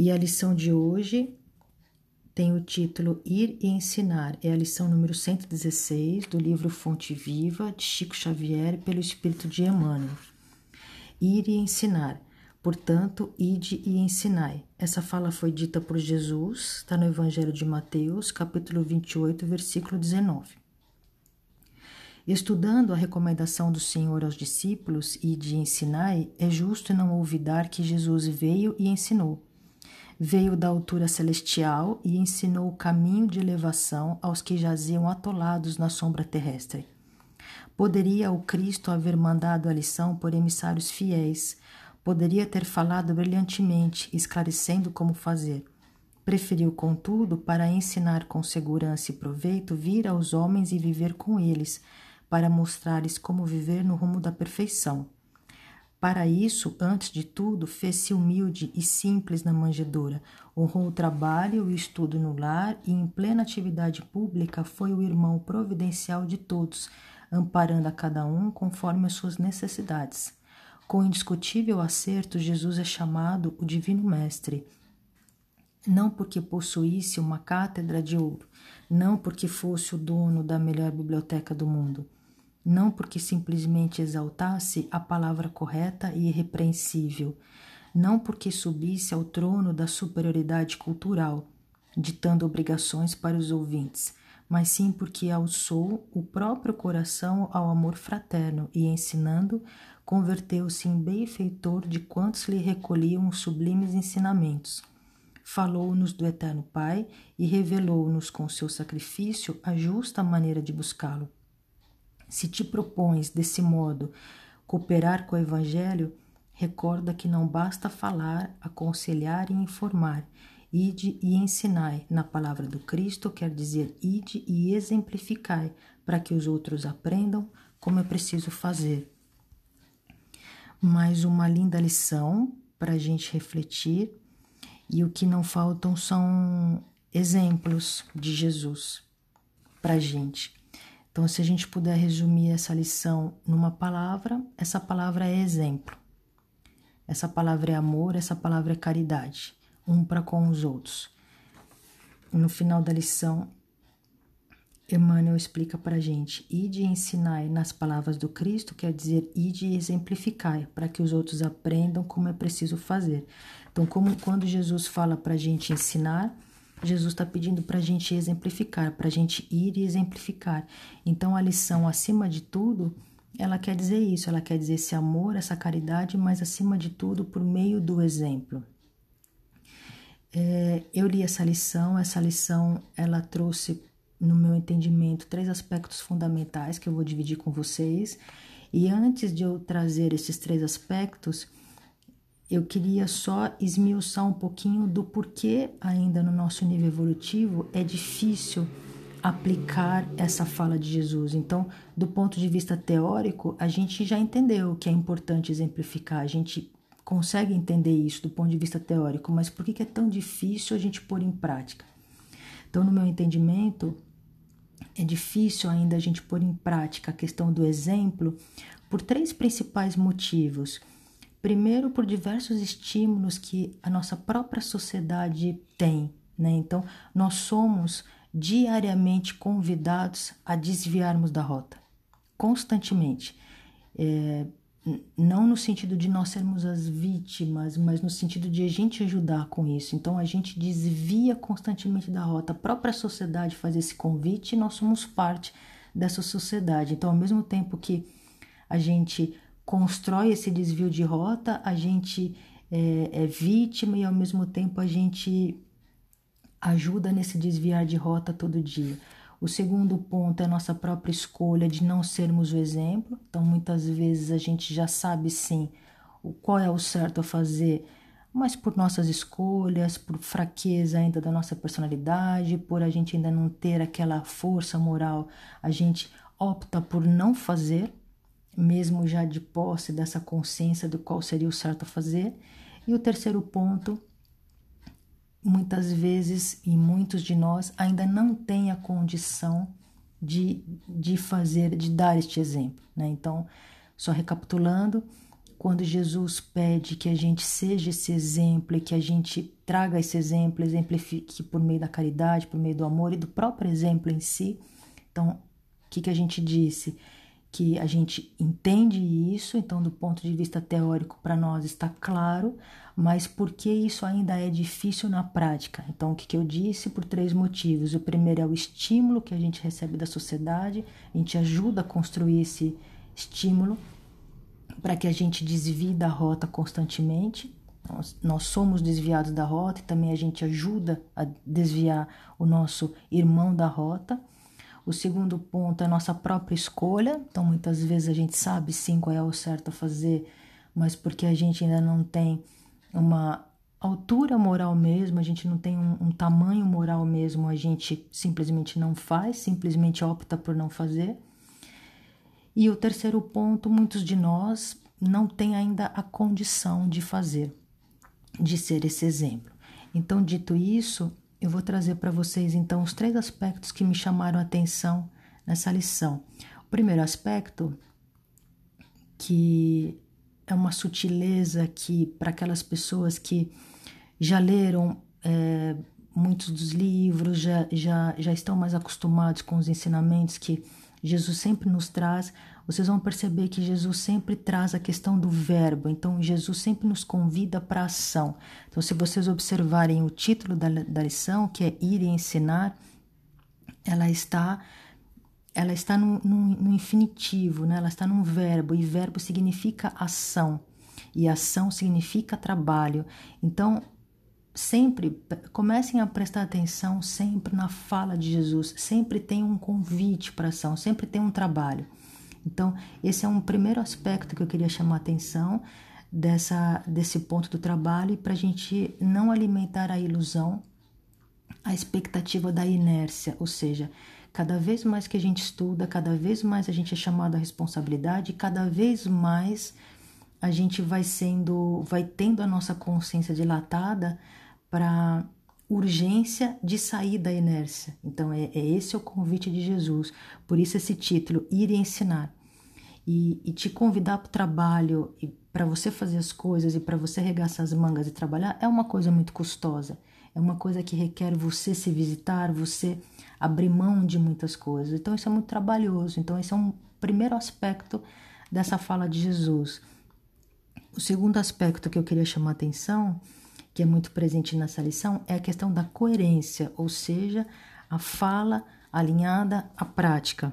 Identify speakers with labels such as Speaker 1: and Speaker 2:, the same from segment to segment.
Speaker 1: E a lição de hoje tem o título Ir e Ensinar. É a lição número 116 do livro Fonte Viva de Chico Xavier pelo Espírito de Emmanuel. Ir e ensinar. Portanto, ide e ensinai. Essa fala foi dita por Jesus, está no Evangelho de Mateus, capítulo 28, versículo 19. Estudando a recomendação do Senhor aos discípulos e de ensinai, é justo não olvidar que Jesus veio e ensinou veio da altura celestial e ensinou o caminho de elevação aos que jaziam atolados na sombra terrestre. Poderia o Cristo haver mandado a lição por emissários fiéis, poderia ter falado brilhantemente, esclarecendo como fazer. Preferiu, contudo, para ensinar com segurança e proveito, vir aos homens e viver com eles, para mostrar-lhes como viver no rumo da perfeição. Para isso, antes de tudo, fez-se humilde e simples na manjedoura, honrou o trabalho e o estudo no lar e, em plena atividade pública, foi o irmão providencial de todos, amparando a cada um conforme as suas necessidades. Com indiscutível acerto, Jesus é chamado o Divino Mestre. Não porque possuísse uma cátedra de ouro, não porque fosse o dono da melhor biblioteca do mundo não porque simplesmente exaltasse a palavra correta e irrepreensível, não porque subisse ao trono da superioridade cultural, ditando obrigações para os ouvintes, mas sim porque alçou o próprio coração ao amor fraterno e, ensinando, converteu-se em benfeitor de quantos lhe recolhiam os sublimes ensinamentos. Falou-nos do Eterno Pai e revelou-nos com seu sacrifício a justa maneira de buscá-lo. Se te propões, desse modo, cooperar com o Evangelho, recorda que não basta falar, aconselhar e informar. Ide e ensinai. Na palavra do Cristo quer dizer ide e exemplificai, para que os outros aprendam como é preciso fazer. Mais uma linda lição para a gente refletir, e o que não faltam são exemplos de Jesus para a gente. Então, se a gente puder resumir essa lição numa palavra, essa palavra é exemplo. Essa palavra é amor, essa palavra é caridade, um para com os outros. No final da lição, Emmanuel explica para a gente: ide ensinai nas palavras do Cristo, quer dizer, ide e exemplificai, para que os outros aprendam como é preciso fazer. Então, como quando Jesus fala para a gente ensinar, Jesus está pedindo para a gente exemplificar, para a gente ir e exemplificar. Então, a lição, acima de tudo, ela quer dizer isso, ela quer dizer esse amor, essa caridade, mas acima de tudo, por meio do exemplo. É, eu li essa lição, essa lição ela trouxe, no meu entendimento, três aspectos fundamentais que eu vou dividir com vocês. E antes de eu trazer esses três aspectos, eu queria só esmiuçar um pouquinho do porquê, ainda no nosso nível evolutivo, é difícil aplicar essa fala de Jesus. Então, do ponto de vista teórico, a gente já entendeu que é importante exemplificar, a gente consegue entender isso do ponto de vista teórico, mas por que é tão difícil a gente pôr em prática? Então, no meu entendimento, é difícil ainda a gente pôr em prática a questão do exemplo por três principais motivos. Primeiro, por diversos estímulos que a nossa própria sociedade tem, né? Então, nós somos diariamente convidados a desviarmos da rota, constantemente. É, não no sentido de nós sermos as vítimas, mas no sentido de a gente ajudar com isso. Então a gente desvia constantemente da rota. A própria sociedade faz esse convite e nós somos parte dessa sociedade. Então, ao mesmo tempo que a gente constrói esse desvio de rota, a gente é, é vítima e ao mesmo tempo a gente ajuda nesse desviar de rota todo dia. O segundo ponto é a nossa própria escolha de não sermos o exemplo. Então, muitas vezes a gente já sabe sim o qual é o certo a fazer, mas por nossas escolhas, por fraqueza ainda da nossa personalidade, por a gente ainda não ter aquela força moral, a gente opta por não fazer mesmo já de posse dessa consciência do qual seria o certo a fazer. E o terceiro ponto, muitas vezes e muitos de nós ainda não têm a condição de, de fazer, de dar este exemplo. Né? Então, só recapitulando, quando Jesus pede que a gente seja esse exemplo e que a gente traga esse exemplo, exemplifique por meio da caridade, por meio do amor e do próprio exemplo em si. Então, o que, que a gente disse? Que a gente entende isso, então, do ponto de vista teórico, para nós está claro, mas por que isso ainda é difícil na prática? Então, o que, que eu disse? Por três motivos. O primeiro é o estímulo que a gente recebe da sociedade, a gente ajuda a construir esse estímulo para que a gente desvie da rota constantemente. Nós, nós, somos desviados da rota e também a gente ajuda a desviar o nosso irmão da rota. O segundo ponto é a nossa própria escolha. Então, muitas vezes a gente sabe sim qual é o certo a fazer, mas porque a gente ainda não tem uma altura moral mesmo, a gente não tem um, um tamanho moral mesmo, a gente simplesmente não faz, simplesmente opta por não fazer. E o terceiro ponto, muitos de nós não têm ainda a condição de fazer, de ser esse exemplo. Então, dito isso, eu vou trazer para vocês então os três aspectos que me chamaram a atenção nessa lição. O primeiro aspecto, que é uma sutileza que para aquelas pessoas que já leram é, muitos dos livros, já, já, já estão mais acostumados com os ensinamentos que Jesus sempre nos traz, vocês vão perceber que Jesus sempre traz a questão do verbo, então Jesus sempre nos convida para ação. Então, se vocês observarem o título da, da lição, que é Ir e Ensinar, ela está ela está no, no, no infinitivo, né? ela está num verbo, e verbo significa ação, e ação significa trabalho. Então, sempre comecem a prestar atenção sempre na fala de Jesus, sempre tem um convite para ação, sempre tem um trabalho. Então, esse é um primeiro aspecto que eu queria chamar a atenção dessa, desse ponto do trabalho, para a gente não alimentar a ilusão, a expectativa da inércia, ou seja, cada vez mais que a gente estuda, cada vez mais a gente é chamado à responsabilidade, cada vez mais a gente vai sendo, vai tendo a nossa consciência dilatada para urgência de sair da inércia. Então, é, é, esse o convite de Jesus. Por isso, esse título, Ir e Ensinar. E, e te convidar para o trabalho, para você fazer as coisas e para você arregaçar as mangas e trabalhar, é uma coisa muito custosa. É uma coisa que requer você se visitar, você abrir mão de muitas coisas. Então, isso é muito trabalhoso. Então, esse é um primeiro aspecto dessa fala de Jesus. O segundo aspecto que eu queria chamar a atenção que é muito presente nessa lição é a questão da coerência, ou seja, a fala alinhada à prática.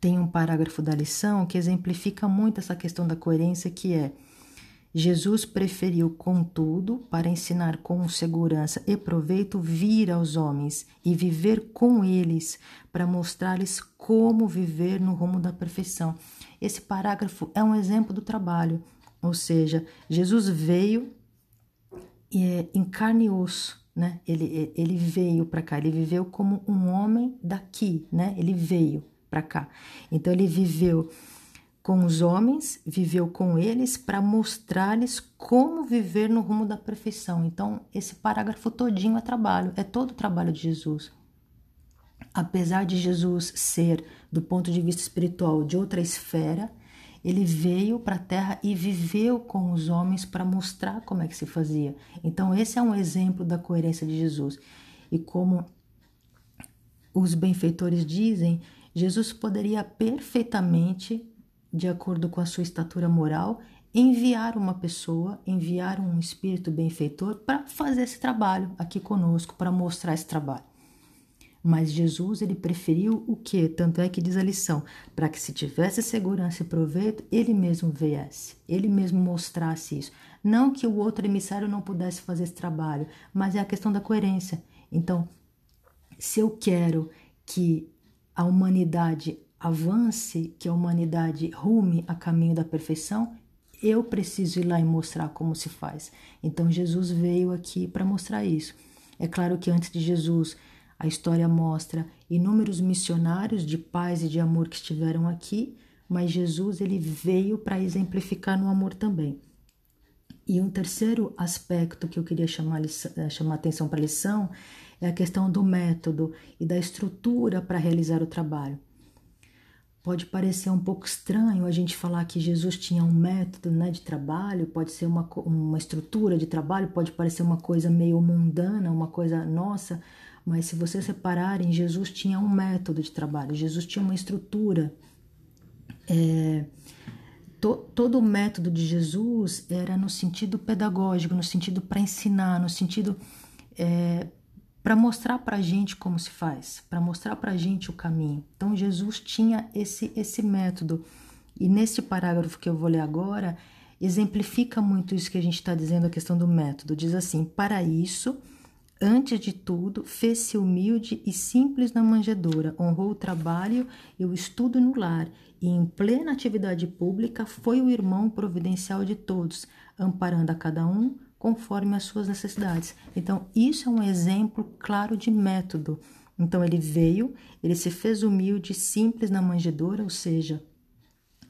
Speaker 1: Tem um parágrafo da lição que exemplifica muito essa questão da coerência, que é Jesus preferiu, contudo, para ensinar com segurança e proveito, vir aos homens e viver com eles, para mostrar-lhes como viver no rumo da perfeição. Esse parágrafo é um exemplo do trabalho, ou seja, Jesus veio é, em carne e osso, né? Ele, ele veio para cá, ele viveu como um homem daqui, né? Ele veio para cá. Então ele viveu com os homens, viveu com eles para mostrar-lhes como viver no rumo da perfeição. Então esse parágrafo todinho é trabalho, é todo o trabalho de Jesus. Apesar de Jesus ser, do ponto de vista espiritual, de outra esfera, ele veio para a terra e viveu com os homens para mostrar como é que se fazia. Então, esse é um exemplo da coerência de Jesus. E como os benfeitores dizem, Jesus poderia perfeitamente, de acordo com a sua estatura moral, enviar uma pessoa, enviar um espírito benfeitor para fazer esse trabalho aqui conosco, para mostrar esse trabalho. Mas Jesus ele preferiu o que? Tanto é que diz a lição, para que se tivesse segurança e proveito, ele mesmo viesse, ele mesmo mostrasse isso. Não que o outro emissário não pudesse fazer esse trabalho, mas é a questão da coerência. Então, se eu quero que a humanidade avance, que a humanidade rume a caminho da perfeição, eu preciso ir lá e mostrar como se faz. Então Jesus veio aqui para mostrar isso. É claro que antes de Jesus a história mostra inúmeros missionários de paz e de amor que estiveram aqui, mas Jesus ele veio para exemplificar no amor também. E um terceiro aspecto que eu queria chamar, eh, chamar atenção para a lição é a questão do método e da estrutura para realizar o trabalho. pode parecer um pouco estranho a gente falar que Jesus tinha um método né, de trabalho, pode ser uma, uma estrutura de trabalho, pode parecer uma coisa meio mundana, uma coisa nossa, mas se vocês separarem, Jesus tinha um método de trabalho, Jesus tinha uma estrutura. É, to, todo o método de Jesus era no sentido pedagógico, no sentido para ensinar, no sentido é, para mostrar para a gente como se faz, para mostrar para a gente o caminho. Então Jesus tinha esse esse método e nesse parágrafo que eu vou ler agora exemplifica muito isso que a gente está dizendo a questão do método. Diz assim: para isso Antes de tudo, fez-se humilde e simples na manjedoura, honrou o trabalho e o estudo no lar, e em plena atividade pública foi o irmão providencial de todos, amparando a cada um conforme as suas necessidades. Então, isso é um exemplo claro de método. Então, ele veio, ele se fez humilde, simples na manjedoura, ou seja,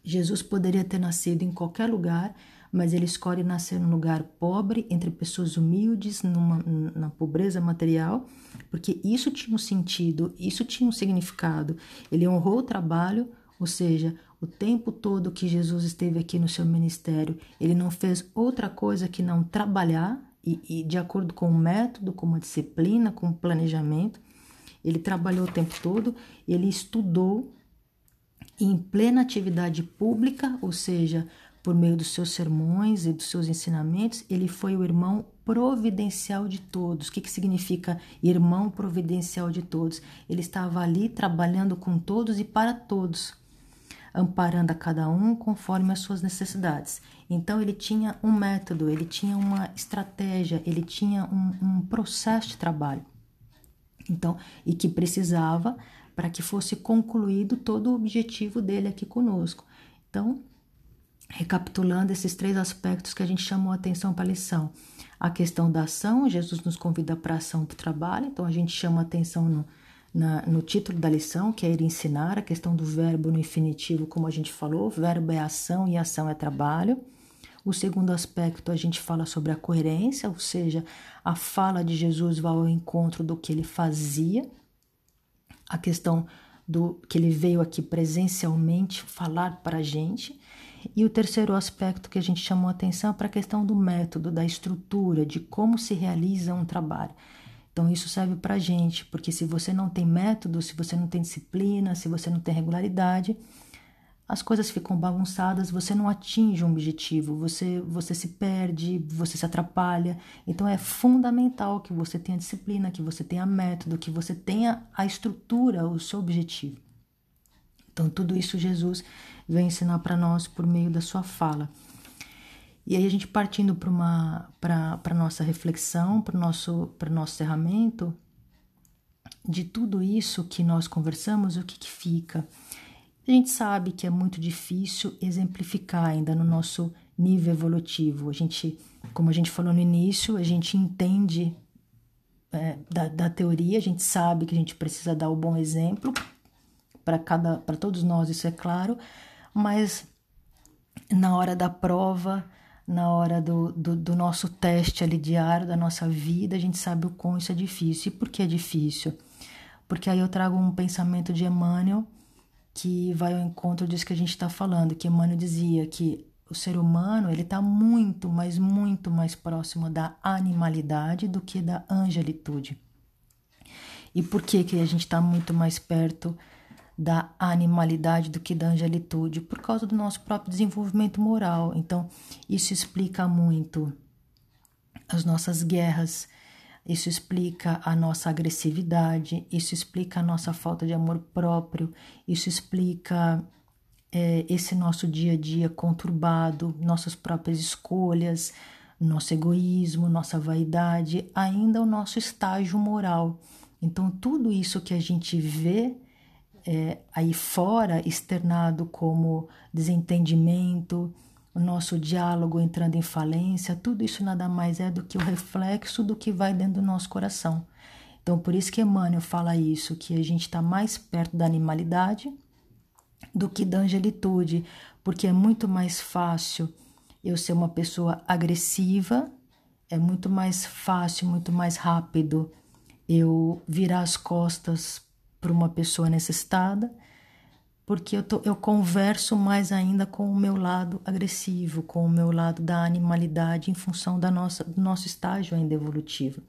Speaker 1: Jesus poderia ter nascido em qualquer lugar, mas ele escolhe nascer num lugar pobre, entre pessoas humildes, numa, na pobreza material, porque isso tinha um sentido, isso tinha um significado. Ele honrou o trabalho, ou seja, o tempo todo que Jesus esteve aqui no seu ministério, ele não fez outra coisa que não trabalhar, e, e de acordo com o método, com uma disciplina, com um planejamento. Ele trabalhou o tempo todo, ele estudou em plena atividade pública, ou seja, por meio dos seus sermões e dos seus ensinamentos, ele foi o irmão providencial de todos. O que, que significa irmão providencial de todos? Ele estava ali trabalhando com todos e para todos amparando a cada um conforme as suas necessidades. Então ele tinha um método, ele tinha uma estratégia, ele tinha um, um processo de trabalho. Então, e que precisava para que fosse concluído todo o objetivo dele aqui conosco. Então, recapitulando esses três aspectos que a gente chamou a atenção para a lição. A questão da ação, Jesus nos convida para a ação para o trabalho, então a gente chama atenção no, na, no título da lição, que é ir ensinar, a questão do verbo no infinitivo, como a gente falou, verbo é ação e ação é trabalho. O segundo aspecto, a gente fala sobre a coerência, ou seja, a fala de Jesus vai ao encontro do que ele fazia. A questão do que ele veio aqui presencialmente falar para a gente. E o terceiro aspecto que a gente chamou atenção é para a questão do método, da estrutura, de como se realiza um trabalho. Então, isso serve para a gente, porque se você não tem método, se você não tem disciplina, se você não tem regularidade, as coisas ficam bagunçadas, você não atinge um objetivo, você, você se perde, você se atrapalha. Então, é fundamental que você tenha disciplina, que você tenha método, que você tenha a estrutura, o seu objetivo. Então, tudo isso Jesus vem ensinar para nós por meio da sua fala. E aí a gente partindo para para nossa reflexão, para o nosso para nosso encerramento de tudo isso que nós conversamos, o que, que fica? A gente sabe que é muito difícil exemplificar ainda no nosso nível evolutivo. A gente, como a gente falou no início, a gente entende é, da, da teoria, a gente sabe que a gente precisa dar o bom exemplo para cada para todos nós, isso é claro, mas na hora da prova na hora do, do, do, nosso teste ali diário, da nossa vida, a gente sabe o quão isso é difícil. E por que é difícil? Porque aí eu trago um pensamento de Emmanuel que vai ao encontro disso que a gente está falando, que Emmanuel dizia que o ser humano ele está muito, mas muito mais próximo da animalidade do que da angelitude. E por que, que a gente está muito mais perto da animalidade do que da angelitude, por causa do nosso próprio desenvolvimento moral. Então, isso explica muito as nossas guerras, isso explica a nossa agressividade, isso explica a nossa falta de amor próprio, isso explica é, esse nosso dia a dia conturbado, nossas próprias escolhas, nosso egoísmo, nossa vaidade, ainda o nosso estágio moral. Então, tudo isso que a gente vê é, aí fora externado como desentendimento, o nosso diálogo entrando em falência, tudo isso nada mais é do que o reflexo do que vai dentro do nosso coração. Então, por isso que Emmanuel fala isso, que a gente está mais perto da animalidade do que da angelitude, porque é muito mais fácil eu ser uma pessoa agressiva, é muito mais fácil, muito mais rápido eu virar as costas para uma pessoa necessitada porque eu, tô, eu converso mais ainda com o meu lado agressivo, com o meu lado da animalidade em função da nossa, do nosso estágio ainda evolutivo.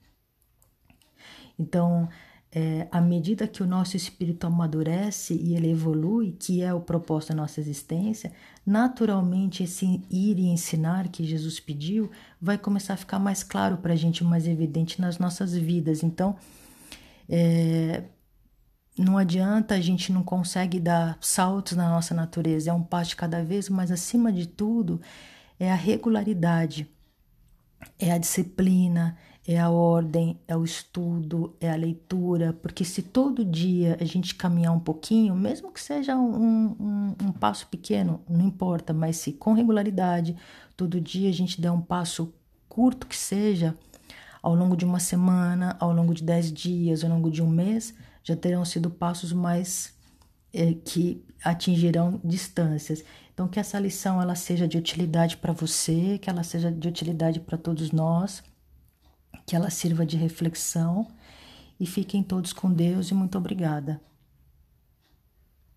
Speaker 1: Então, é, à medida que o nosso espírito amadurece e ele evolui, que é o propósito da nossa existência, naturalmente esse ir e ensinar que Jesus pediu vai começar a ficar mais claro para a gente, mais evidente nas nossas vidas. Então, é, não adianta, a gente não consegue dar saltos na nossa natureza, é um passo de cada vez, mas acima de tudo é a regularidade, é a disciplina, é a ordem, é o estudo, é a leitura, porque se todo dia a gente caminhar um pouquinho, mesmo que seja um, um, um, passo pequeno, não importa, mas se com regularidade, todo dia a gente der um passo curto que seja, ao longo de uma semana, ao longo de dez dias, ao longo de um mês, já terão sido passos mais é, que atingirão distâncias. Então, que essa lição ela seja de utilidade para você, que ela seja de utilidade para todos nós que ela sirva de reflexão e fiquem todos com Deus e muito obrigada.